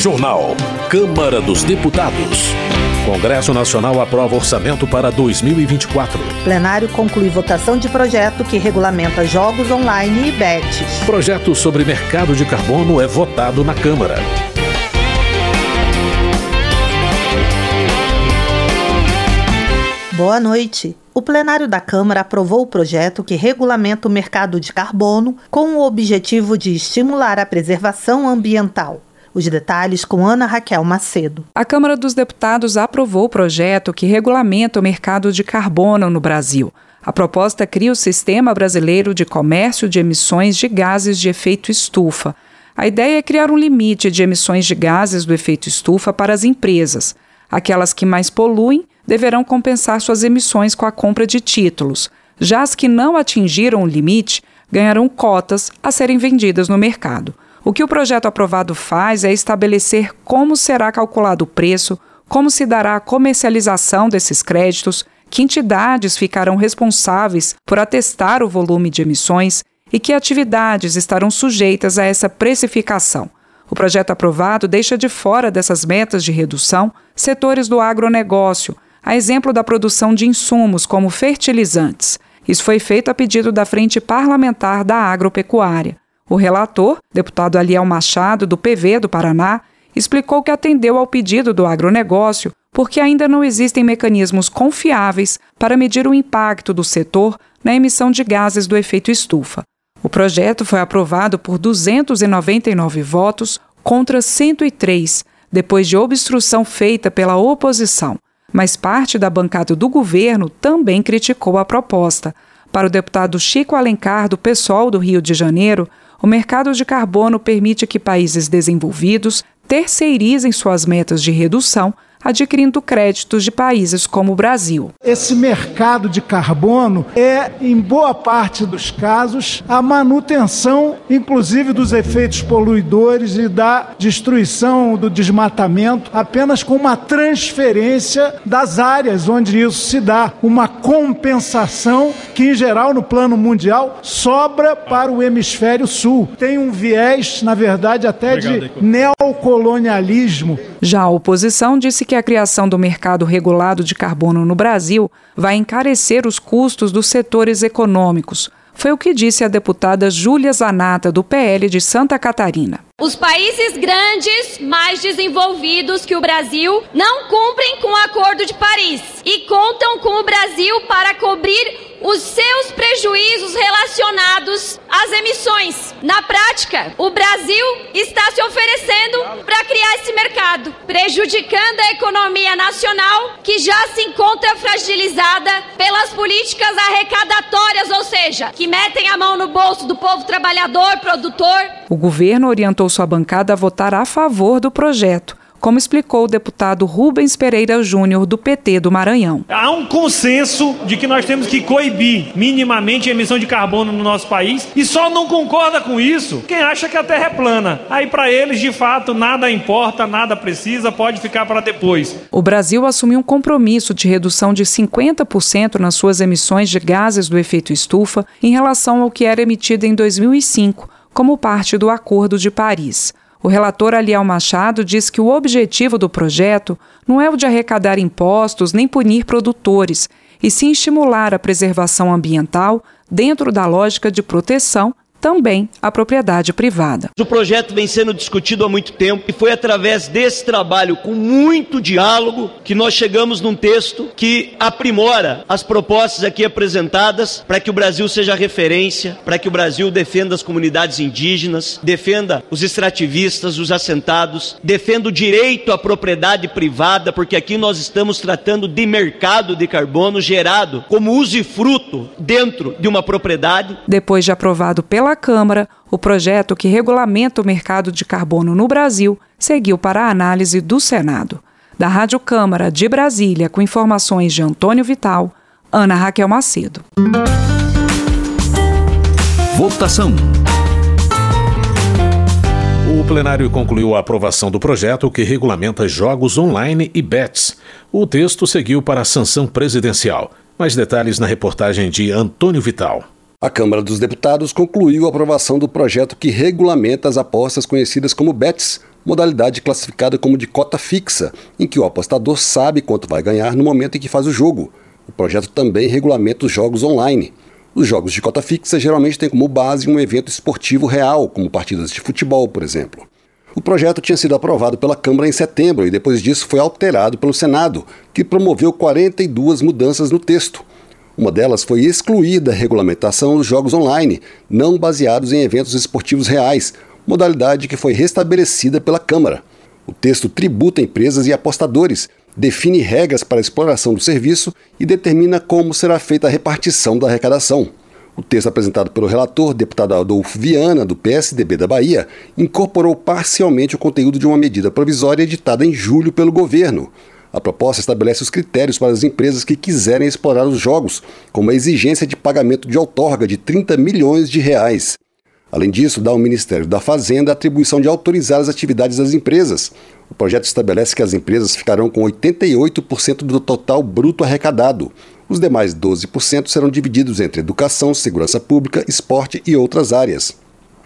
Jornal. Câmara dos Deputados. Congresso Nacional aprova orçamento para 2024. Plenário conclui votação de projeto que regulamenta jogos online e bets. Projeto sobre mercado de carbono é votado na Câmara. Boa noite. O plenário da Câmara aprovou o projeto que regulamenta o mercado de carbono com o objetivo de estimular a preservação ambiental. Os detalhes com Ana Raquel Macedo. A Câmara dos Deputados aprovou o projeto que regulamenta o mercado de carbono no Brasil. A proposta cria o Sistema Brasileiro de Comércio de Emissões de Gases de Efeito Estufa. A ideia é criar um limite de emissões de gases do efeito estufa para as empresas. Aquelas que mais poluem deverão compensar suas emissões com a compra de títulos. Já as que não atingiram o limite ganharão cotas a serem vendidas no mercado. O que o projeto aprovado faz é estabelecer como será calculado o preço, como se dará a comercialização desses créditos, que entidades ficarão responsáveis por atestar o volume de emissões e que atividades estarão sujeitas a essa precificação. O projeto aprovado deixa de fora dessas metas de redução setores do agronegócio, a exemplo da produção de insumos como fertilizantes. Isso foi feito a pedido da Frente Parlamentar da Agropecuária. O relator, deputado Aliel Machado, do PV do Paraná, explicou que atendeu ao pedido do agronegócio porque ainda não existem mecanismos confiáveis para medir o impacto do setor na emissão de gases do efeito estufa. O projeto foi aprovado por 299 votos contra 103, depois de obstrução feita pela oposição mas parte da bancada do governo também criticou a proposta. Para o deputado Chico Alencar, do PSOL do Rio de Janeiro, o mercado de carbono permite que países desenvolvidos terceirizem suas metas de redução adquirindo créditos de países como o Brasil. Esse mercado de carbono é, em boa parte dos casos, a manutenção, inclusive, dos efeitos poluidores e da destruição do desmatamento, apenas com uma transferência das áreas onde isso se dá, uma compensação que, em geral, no plano mundial, sobra para o hemisfério sul. Tem um viés, na verdade, até Obrigado, de neocolonialismo. Já a oposição disse que a criação do mercado regulado de carbono no Brasil vai encarecer os custos dos setores econômicos. Foi o que disse a deputada Júlia Zanata, do PL de Santa Catarina. Os países grandes, mais desenvolvidos que o Brasil, não cumprem com o Acordo de Paris e contam com o Brasil para cobrir os seus prejuízos relacionados às emissões. Na prática, o Brasil está se oferecendo para criar esse mercado, prejudicando a economia nacional, que já se encontra fragilizada pelas políticas arrecadatórias, ou seja, que metem a mão no bolso do povo trabalhador, produtor. O governo orientou sua bancada a votar a favor do projeto como explicou o deputado Rubens Pereira Júnior, do PT do Maranhão. Há um consenso de que nós temos que coibir minimamente a emissão de carbono no nosso país e só não concorda com isso quem acha que a Terra é plana. Aí, para eles, de fato, nada importa, nada precisa, pode ficar para depois. O Brasil assumiu um compromisso de redução de 50% nas suas emissões de gases do efeito estufa em relação ao que era emitido em 2005, como parte do Acordo de Paris. O relator Aliel Machado diz que o objetivo do projeto não é o de arrecadar impostos nem punir produtores, e sim estimular a preservação ambiental dentro da lógica de proteção também a propriedade privada. O projeto vem sendo discutido há muito tempo e foi através desse trabalho, com muito diálogo, que nós chegamos num texto que aprimora as propostas aqui apresentadas para que o Brasil seja referência, para que o Brasil defenda as comunidades indígenas, defenda os extrativistas, os assentados, defenda o direito à propriedade privada, porque aqui nós estamos tratando de mercado de carbono gerado como usufruto dentro de uma propriedade. Depois de aprovado pela pela Câmara, o projeto que regulamenta o mercado de carbono no Brasil seguiu para a análise do Senado. Da Rádio Câmara de Brasília, com informações de Antônio Vital, Ana Raquel Macedo. Votação. O plenário concluiu a aprovação do projeto que regulamenta jogos online e bets. O texto seguiu para a sanção presidencial. Mais detalhes na reportagem de Antônio Vital. A Câmara dos Deputados concluiu a aprovação do projeto que regulamenta as apostas conhecidas como BETs modalidade classificada como de cota fixa, em que o apostador sabe quanto vai ganhar no momento em que faz o jogo. O projeto também regulamenta os jogos online. Os jogos de cota fixa geralmente têm como base um evento esportivo real, como partidas de futebol, por exemplo. O projeto tinha sido aprovado pela Câmara em setembro e depois disso foi alterado pelo Senado, que promoveu 42 mudanças no texto. Uma delas foi excluir da regulamentação os jogos online, não baseados em eventos esportivos reais, modalidade que foi restabelecida pela Câmara. O texto tributa empresas e apostadores, define regras para a exploração do serviço e determina como será feita a repartição da arrecadação. O texto apresentado pelo relator, deputado Adolfo Viana, do PSDB da Bahia, incorporou parcialmente o conteúdo de uma medida provisória editada em julho pelo governo. A proposta estabelece os critérios para as empresas que quiserem explorar os jogos, como a exigência de pagamento de outorga de 30 milhões de reais. Além disso, dá ao Ministério da Fazenda a atribuição de autorizar as atividades das empresas. O projeto estabelece que as empresas ficarão com 88% do total bruto arrecadado. Os demais 12% serão divididos entre educação, segurança pública, esporte e outras áreas.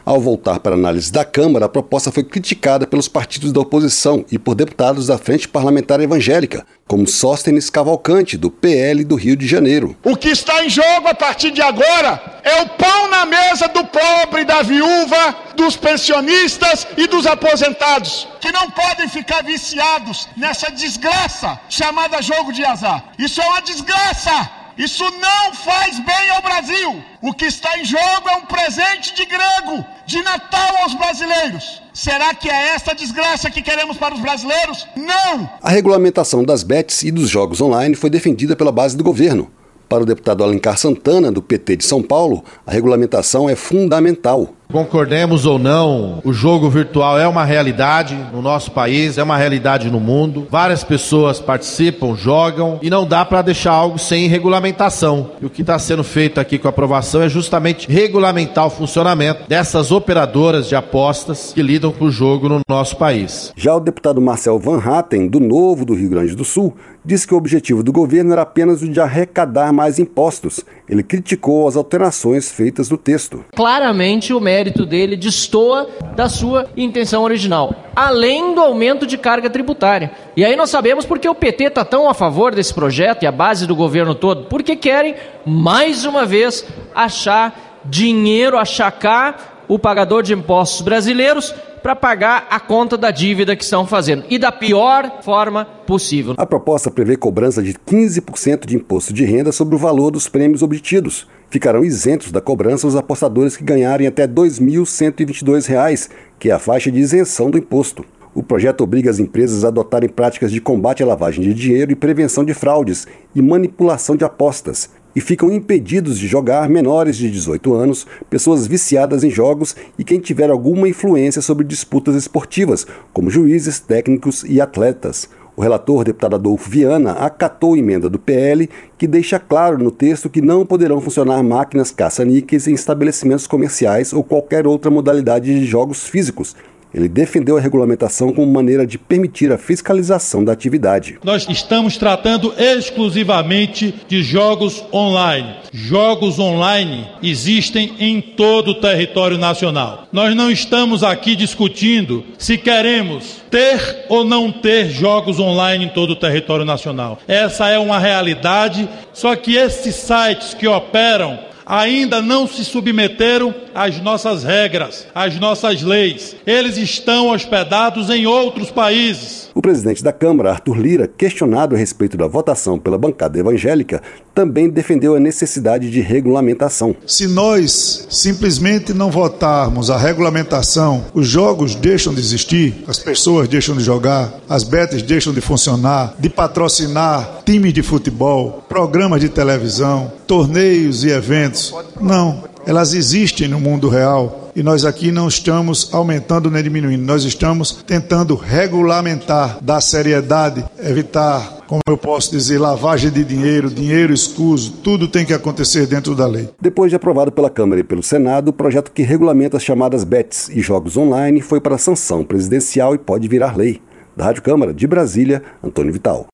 Ao voltar para a análise da Câmara, a proposta foi criticada pelos partidos da oposição e por deputados da Frente Parlamentar Evangélica, como Sóstenes Cavalcante, do PL do Rio de Janeiro. O que está em jogo a partir de agora é o pão na mesa do pobre, da viúva, dos pensionistas e dos aposentados, que não podem ficar viciados nessa desgraça chamada jogo de azar. Isso é uma desgraça! Isso não faz bem ao Brasil. O que está em jogo é um presente de grego, de Natal aos brasileiros. Será que é esta desgraça que queremos para os brasileiros? Não! A regulamentação das bets e dos jogos online foi defendida pela base do governo. Para o deputado Alencar Santana, do PT de São Paulo, a regulamentação é fundamental. Concordemos ou não, o jogo virtual é uma realidade no nosso país, é uma realidade no mundo. Várias pessoas participam, jogam e não dá para deixar algo sem regulamentação. E o que está sendo feito aqui com a aprovação é justamente regulamentar o funcionamento dessas operadoras de apostas que lidam com o jogo no nosso país. Já o deputado Marcel Van Hatten, do Novo do Rio Grande do Sul, disse que o objetivo do governo era apenas o de arrecadar mais impostos. Ele criticou as alterações feitas no texto. Claramente o mérito dele destoa da sua intenção original, além do aumento de carga tributária. E aí nós sabemos porque o PT está tão a favor desse projeto e a base do governo todo, porque querem, mais uma vez, achar dinheiro, achacar o pagador de impostos brasileiros para pagar a conta da dívida que estão fazendo e da pior forma possível. A proposta prevê cobrança de 15% de imposto de renda sobre o valor dos prêmios obtidos. Ficarão isentos da cobrança os apostadores que ganharem até R$ 2.122, que é a faixa de isenção do imposto. O projeto obriga as empresas a adotarem práticas de combate à lavagem de dinheiro e prevenção de fraudes e manipulação de apostas, e ficam impedidos de jogar menores de 18 anos, pessoas viciadas em jogos e quem tiver alguma influência sobre disputas esportivas, como juízes, técnicos e atletas. O relator, deputado Adolfo Viana, acatou a emenda do PL que deixa claro no texto que não poderão funcionar máquinas caça-níqueis em estabelecimentos comerciais ou qualquer outra modalidade de jogos físicos, ele defendeu a regulamentação como maneira de permitir a fiscalização da atividade. Nós estamos tratando exclusivamente de jogos online. Jogos online existem em todo o território nacional. Nós não estamos aqui discutindo se queremos ter ou não ter jogos online em todo o território nacional. Essa é uma realidade, só que esses sites que operam ainda não se submeteram às nossas regras, às nossas leis. Eles estão hospedados em outros países. O presidente da Câmara, Arthur Lira, questionado a respeito da votação pela bancada evangélica, também defendeu a necessidade de regulamentação. Se nós simplesmente não votarmos a regulamentação, os jogos deixam de existir, as pessoas deixam de jogar, as betas deixam de funcionar, de patrocinar times de futebol, programas de televisão, torneios e eventos. Não, elas existem no mundo real e nós aqui não estamos aumentando nem diminuindo, nós estamos tentando regulamentar, dar seriedade, evitar, como eu posso dizer, lavagem de dinheiro, dinheiro escuso, tudo tem que acontecer dentro da lei. Depois de aprovado pela Câmara e pelo Senado, o projeto que regulamenta as chamadas BETs e jogos online foi para sanção presidencial e pode virar lei. Da Rádio Câmara de Brasília, Antônio Vital.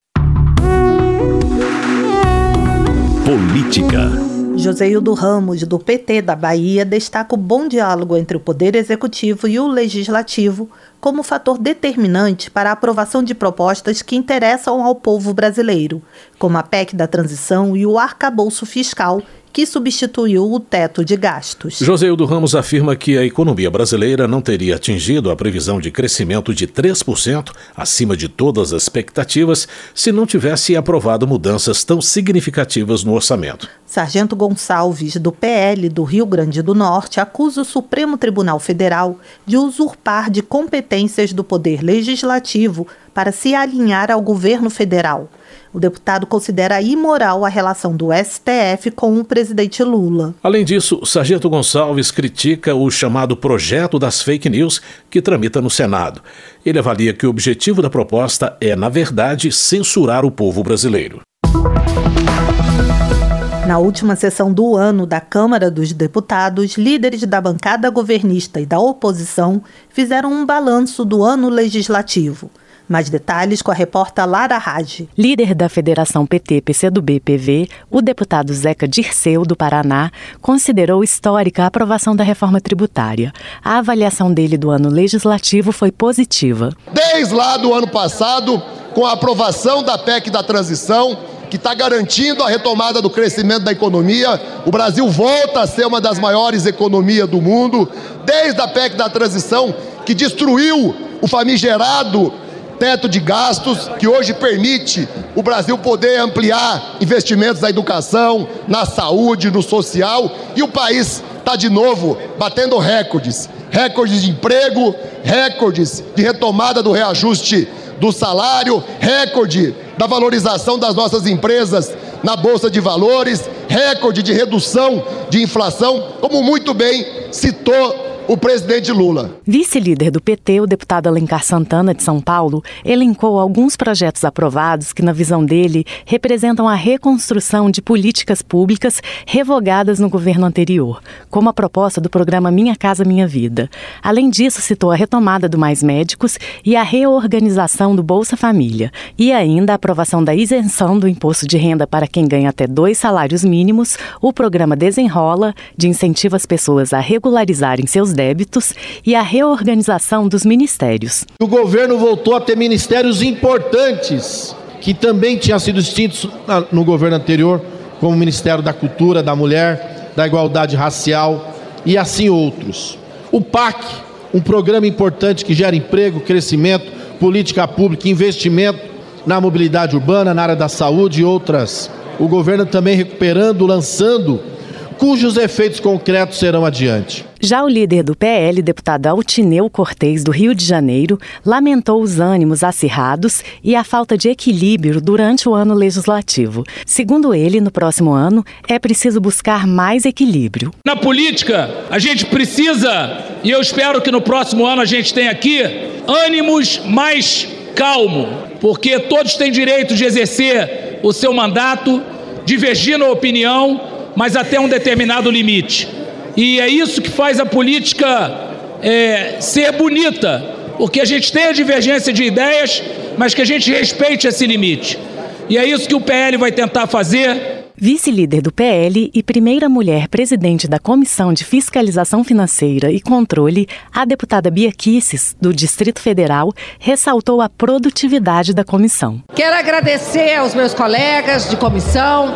Política. Ramos, do PT da Bahia, destaca o bom diálogo entre o Poder Executivo e o Legislativo como fator determinante para a aprovação de propostas que interessam ao povo brasileiro, como a PEC da transição e o arcabouço fiscal que substituiu o teto de gastos. Joseildo Ramos afirma que a economia brasileira não teria atingido a previsão de crescimento de 3%, acima de todas as expectativas, se não tivesse aprovado mudanças tão significativas no orçamento. Sargento Gonçalves, do PL do Rio Grande do Norte, acusa o Supremo Tribunal Federal de usurpar de competências do Poder Legislativo para se alinhar ao governo federal. O deputado considera imoral a relação do STF com o presidente Lula. Além disso, Sargento Gonçalves critica o chamado projeto das fake news que tramita no Senado. Ele avalia que o objetivo da proposta é, na verdade, censurar o povo brasileiro. Na última sessão do ano da Câmara dos Deputados, líderes da bancada governista e da oposição fizeram um balanço do ano legislativo. Mais detalhes com a repórter Lara Rage. Líder da Federação PT-PCdoB-PV, o deputado Zeca Dirceu, do Paraná, considerou histórica a aprovação da reforma tributária. A avaliação dele do ano legislativo foi positiva. Desde lá do ano passado, com a aprovação da PEC da transição, que está garantindo a retomada do crescimento da economia. O Brasil volta a ser uma das maiores economias do mundo, desde a PEC da transição, que destruiu o famigerado teto de gastos que hoje permite o Brasil poder ampliar investimentos na educação, na saúde, no social. E o país está de novo batendo recordes. Recordes de emprego, recordes de retomada do reajuste do salário, recorde da valorização das nossas empresas na Bolsa de Valores, recorde de redução de inflação, como muito bem citou o presidente Lula. Vice-líder do PT, o deputado Alencar Santana de São Paulo, elencou alguns projetos aprovados que, na visão dele, representam a reconstrução de políticas públicas revogadas no governo anterior, como a proposta do programa Minha Casa Minha Vida. Além disso, citou a retomada do Mais Médicos e a reorganização do Bolsa Família, e ainda a aprovação da isenção do imposto de renda para quem ganha até dois salários mínimos, o programa Desenrola, de incentivo às pessoas a regularizarem seus débitos e a reorganização dos ministérios. O governo voltou a ter ministérios importantes que também tinham sido extintos no governo anterior, como o Ministério da Cultura, da Mulher, da Igualdade Racial e assim outros. O PAC, um programa importante que gera emprego, crescimento, política pública, investimento na mobilidade urbana, na área da saúde e outras. O governo também recuperando, lançando cujos efeitos concretos serão adiante. Já o líder do PL, deputado Altineu Cortez, do Rio de Janeiro, lamentou os ânimos acirrados e a falta de equilíbrio durante o ano legislativo. Segundo ele, no próximo ano é preciso buscar mais equilíbrio. Na política, a gente precisa, e eu espero que no próximo ano a gente tenha aqui, ânimos mais calmo, porque todos têm direito de exercer o seu mandato, divergir na opinião mas até um determinado limite. E é isso que faz a política é, ser bonita, porque a gente tem a divergência de ideias, mas que a gente respeite esse limite. E é isso que o PL vai tentar fazer Vice-líder do PL e primeira mulher presidente da Comissão de Fiscalização Financeira e Controle, a deputada Bia Kisses, do Distrito Federal, ressaltou a produtividade da comissão. Quero agradecer aos meus colegas de comissão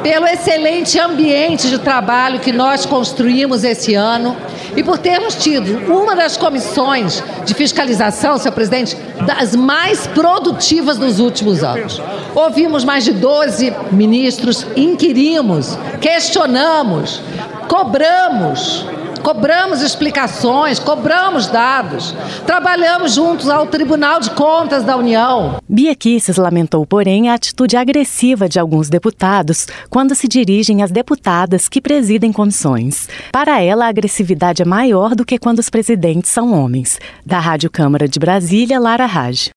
pelo excelente ambiente de trabalho que nós construímos esse ano e por termos tido uma das comissões de fiscalização, senhor presidente, das mais produtivas dos últimos anos. Ouvimos mais de 12 ministros, inquirimos, questionamos, cobramos cobramos explicações, cobramos dados, trabalhamos juntos ao Tribunal de Contas da União. Bia Kisses lamentou, porém, a atitude agressiva de alguns deputados quando se dirigem às deputadas que presidem comissões. Para ela, a agressividade é maior do que quando os presidentes são homens. Da Rádio Câmara de Brasília, Lara Raj.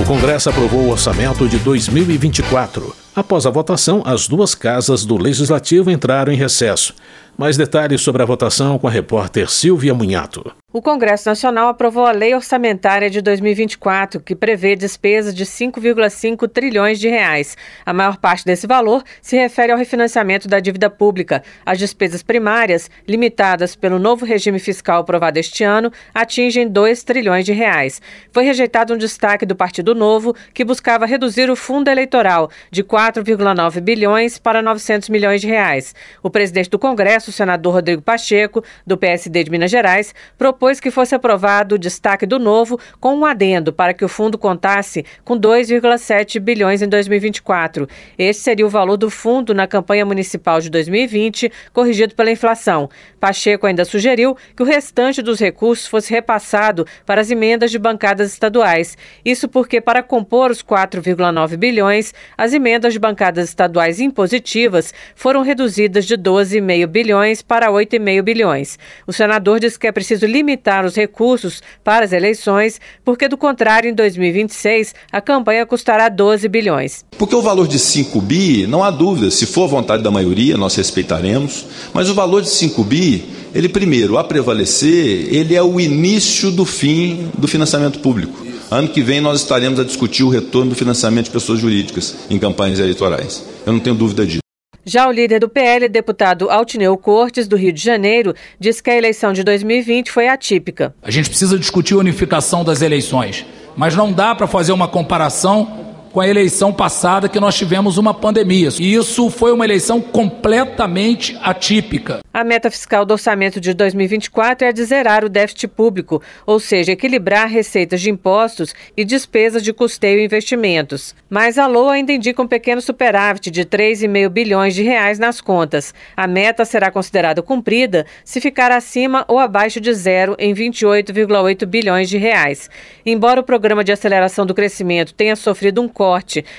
O Congresso aprovou o orçamento de 2024. Após a votação, as duas casas do Legislativo entraram em recesso. Mais detalhes sobre a votação com a repórter Silvia Munhato. O Congresso Nacional aprovou a Lei Orçamentária de 2024, que prevê despesas de 5,5 trilhões de reais. A maior parte desse valor se refere ao refinanciamento da dívida pública. As despesas primárias, limitadas pelo novo regime fiscal aprovado este ano, atingem 2 trilhões de reais. Foi rejeitado um destaque do Partido Novo, que buscava reduzir o fundo eleitoral de 4,9 bilhões para 900 milhões de reais. O presidente do Congresso, o senador Rodrigo Pacheco, do PSD de Minas Gerais, propôs que fosse aprovado o destaque do novo com um adendo para que o fundo contasse com 2,7 bilhões em 2024. Este seria o valor do fundo na campanha municipal de 2020, corrigido pela inflação. Pacheco ainda sugeriu que o restante dos recursos fosse repassado para as emendas de bancadas estaduais. Isso porque, para compor os 4,9 bilhões, as emendas de bancadas estaduais impositivas foram reduzidas de 12,5 bilhões para 8,5 bilhões. O senador disse que é preciso limitar os recursos para as eleições, porque, do contrário, em 2026, a campanha custará 12 bilhões. Porque o valor de 5 bi, não há dúvida, se for vontade da maioria, nós respeitaremos, mas o valor de 5 bi, ele primeiro, a prevalecer, ele é o início do fim do financiamento público. Ano que vem nós estaremos a discutir o retorno do financiamento de pessoas jurídicas em campanhas eleitorais. Eu não tenho dúvida disso. Já o líder do PL, deputado Altineu Cortes, do Rio de Janeiro, diz que a eleição de 2020 foi atípica. A gente precisa discutir a unificação das eleições, mas não dá para fazer uma comparação com a eleição passada que nós tivemos uma pandemia. E isso foi uma eleição completamente atípica. A meta fiscal do orçamento de 2024 é de zerar o déficit público, ou seja, equilibrar receitas de impostos e despesas de custeio e investimentos. Mas a LOA ainda indica um pequeno superávit de 3,5 bilhões de reais nas contas. A meta será considerada cumprida se ficar acima ou abaixo de zero em 28,8 bilhões de reais. Embora o programa de aceleração do crescimento tenha sofrido um corte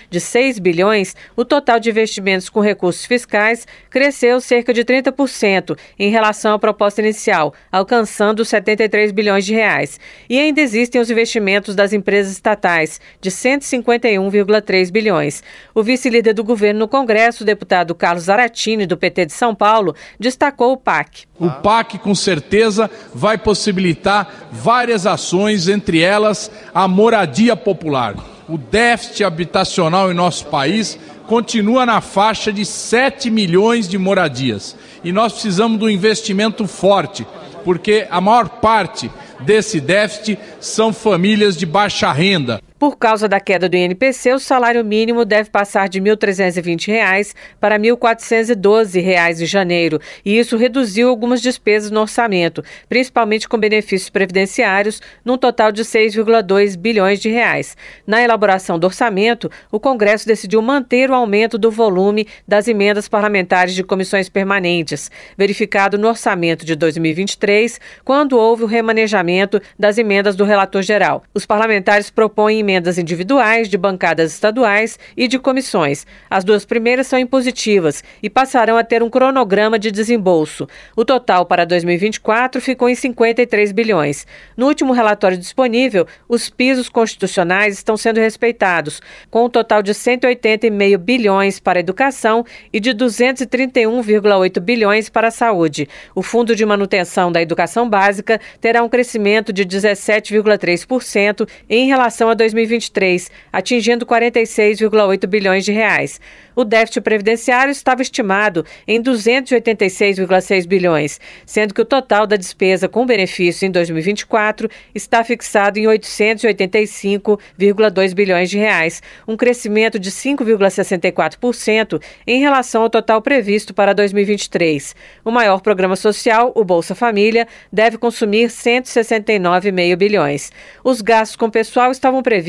de 6 bilhões, o total de investimentos com recursos fiscais cresceu cerca de 30% em relação à proposta inicial, alcançando 73 bilhões de reais. E ainda existem os investimentos das empresas estatais, de 151,3 bilhões. O vice-líder do governo no Congresso, o deputado Carlos Zaratini, do PT de São Paulo, destacou o PAC. O PAC, com certeza, vai possibilitar várias ações, entre elas a moradia popular o déficit habitacional em nosso país continua na faixa de 7 milhões de moradias. E nós precisamos de um investimento forte, porque a maior parte desse déficit são famílias de baixa renda. Por causa da queda do INPC, o salário mínimo deve passar de R$ 1.320 para R$ 1.412 em janeiro, e isso reduziu algumas despesas no orçamento, principalmente com benefícios previdenciários, num total de 6,2 bilhões de reais. Na elaboração do orçamento, o Congresso decidiu manter o aumento do volume das emendas parlamentares de comissões permanentes, verificado no orçamento de 2023, quando houve o remanejamento das emendas do relator geral. Os parlamentares propõem emendas individuais de bancadas estaduais e de comissões. As duas primeiras são impositivas e passarão a ter um cronograma de desembolso. O total para 2024 ficou em 53 bilhões. No último relatório disponível, os pisos constitucionais estão sendo respeitados, com um total de 180,5 bilhões para a educação e de 231,8 bilhões para a saúde. O Fundo de Manutenção da Educação Básica terá um crescimento de 17,3% em relação a 2024. 2023, atingindo 46,8 bilhões de reais. O déficit previdenciário estava estimado em 286,6 bilhões, sendo que o total da despesa com benefício em 2024 está fixado em 885,2 bilhões de reais, um crescimento de 5,64% em relação ao total previsto para 2023. O maior programa social, o Bolsa Família, deve consumir 169,5 bilhões. Os gastos com pessoal estavam previstos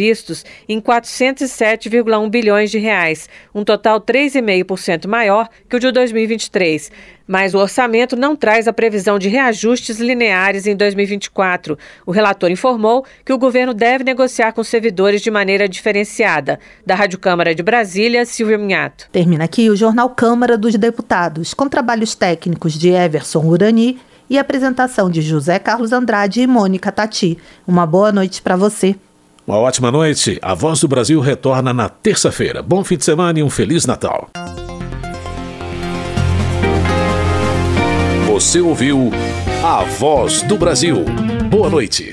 em 407,1 bilhões de reais, um total total 3,5% maior que o de 2023. Mas o orçamento não traz a previsão de reajustes lineares em 2024. O relator informou que o governo deve negociar com servidores de maneira diferenciada. Da Rádio Câmara de Brasília, Silvia Minhato. Termina aqui o Jornal Câmara dos Deputados, com trabalhos técnicos de Everson Urani e apresentação de José Carlos Andrade e Mônica Tati. Uma boa noite para você. Uma ótima noite. A Voz do Brasil retorna na terça-feira. Bom fim de semana e um Feliz Natal. Você ouviu A Voz do Brasil. Boa noite.